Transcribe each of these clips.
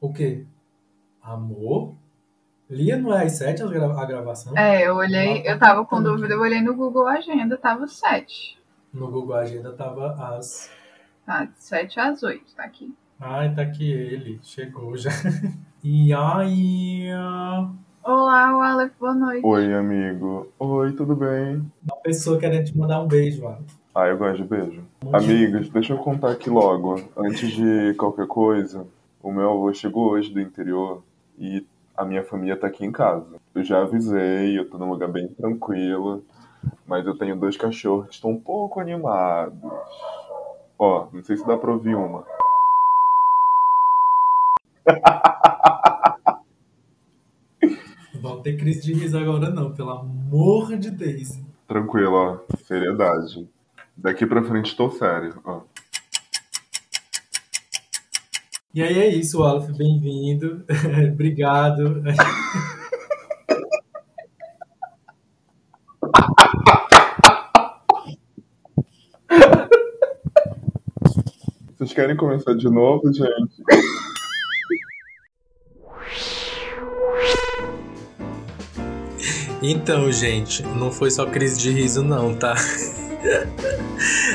O quê? Amor? Lia não é às sete a gra- a gravação? É, eu olhei, eu tava com dúvida, eu olhei no Google Agenda, tava 7. No Google Agenda tava às. Tá, de 7 às 8, tá aqui. Ai, tá aqui ele. Chegou já. E aí. Olá, Wallace, boa noite. Oi, amigo. Oi, tudo bem? Uma pessoa querendo te mandar um beijo, mano. Ah, eu gosto de beijo. Amigas, deixa eu contar aqui logo. Antes de qualquer coisa, o meu avô chegou hoje do interior e a minha família tá aqui em casa. Eu já avisei, eu tô num lugar bem tranquilo, mas eu tenho dois cachorros que estão um pouco animados. Ó, não sei se dá pra ouvir uma. Não vão ter crise de riso agora, não, pelo amor de Deus. Tranquilo, ó. Seriedade. Daqui pra frente tô sério, ó. E aí é isso, Olaf, bem-vindo. Obrigado. Vocês querem começar de novo, gente? Então, gente, não foi só crise de riso, não, tá?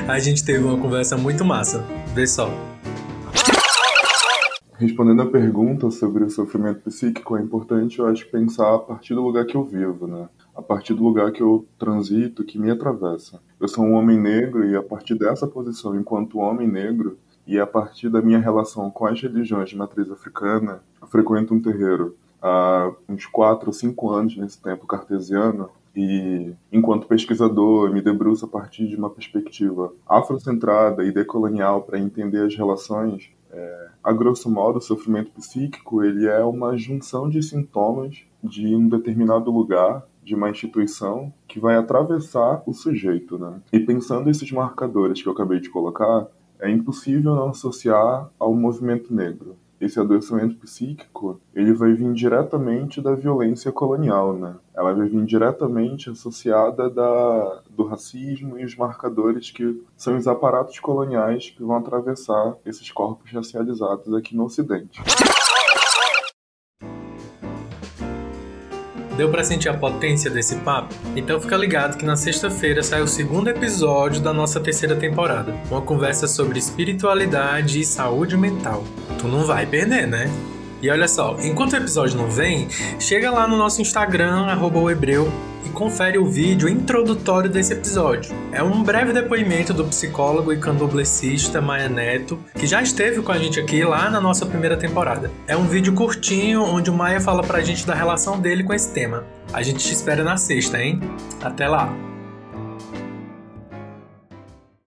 A gente teve uma conversa muito massa. Vê só. Respondendo a pergunta sobre o sofrimento psíquico, é importante, eu acho, pensar a partir do lugar que eu vivo, né? A partir do lugar que eu transito, que me atravessa. Eu sou um homem negro e a partir dessa posição, enquanto homem negro, e a partir da minha relação com as religiões de matriz africana, eu frequento um terreiro há uns 4 ou 5 anos nesse tempo cartesiano, e enquanto pesquisador, me debruço a partir de uma perspectiva afrocentrada e decolonial para entender as relações a grosso modo, o sofrimento psíquico ele é uma junção de sintomas de um determinado lugar, de uma instituição, que vai atravessar o sujeito. Né? E pensando esses marcadores que eu acabei de colocar, é impossível não associar ao movimento negro. Esse adoecimento psíquico, ele vai vir diretamente da violência colonial, né? Ela vai vir diretamente associada da, do racismo e os marcadores que são os aparatos coloniais que vão atravessar esses corpos racializados aqui no Ocidente. Deu pra sentir a potência desse papo? Então fica ligado que na sexta-feira sai o segundo episódio da nossa terceira temporada. Uma conversa sobre espiritualidade e saúde mental. Tu não vai perder, né? E olha só, enquanto o episódio não vem, chega lá no nosso Instagram, arroba Hebreu, e confere o vídeo introdutório desse episódio. É um breve depoimento do psicólogo e candomblessista Maia Neto, que já esteve com a gente aqui lá na nossa primeira temporada. É um vídeo curtinho onde o Maia fala pra gente da relação dele com esse tema. A gente te espera na sexta, hein? Até lá!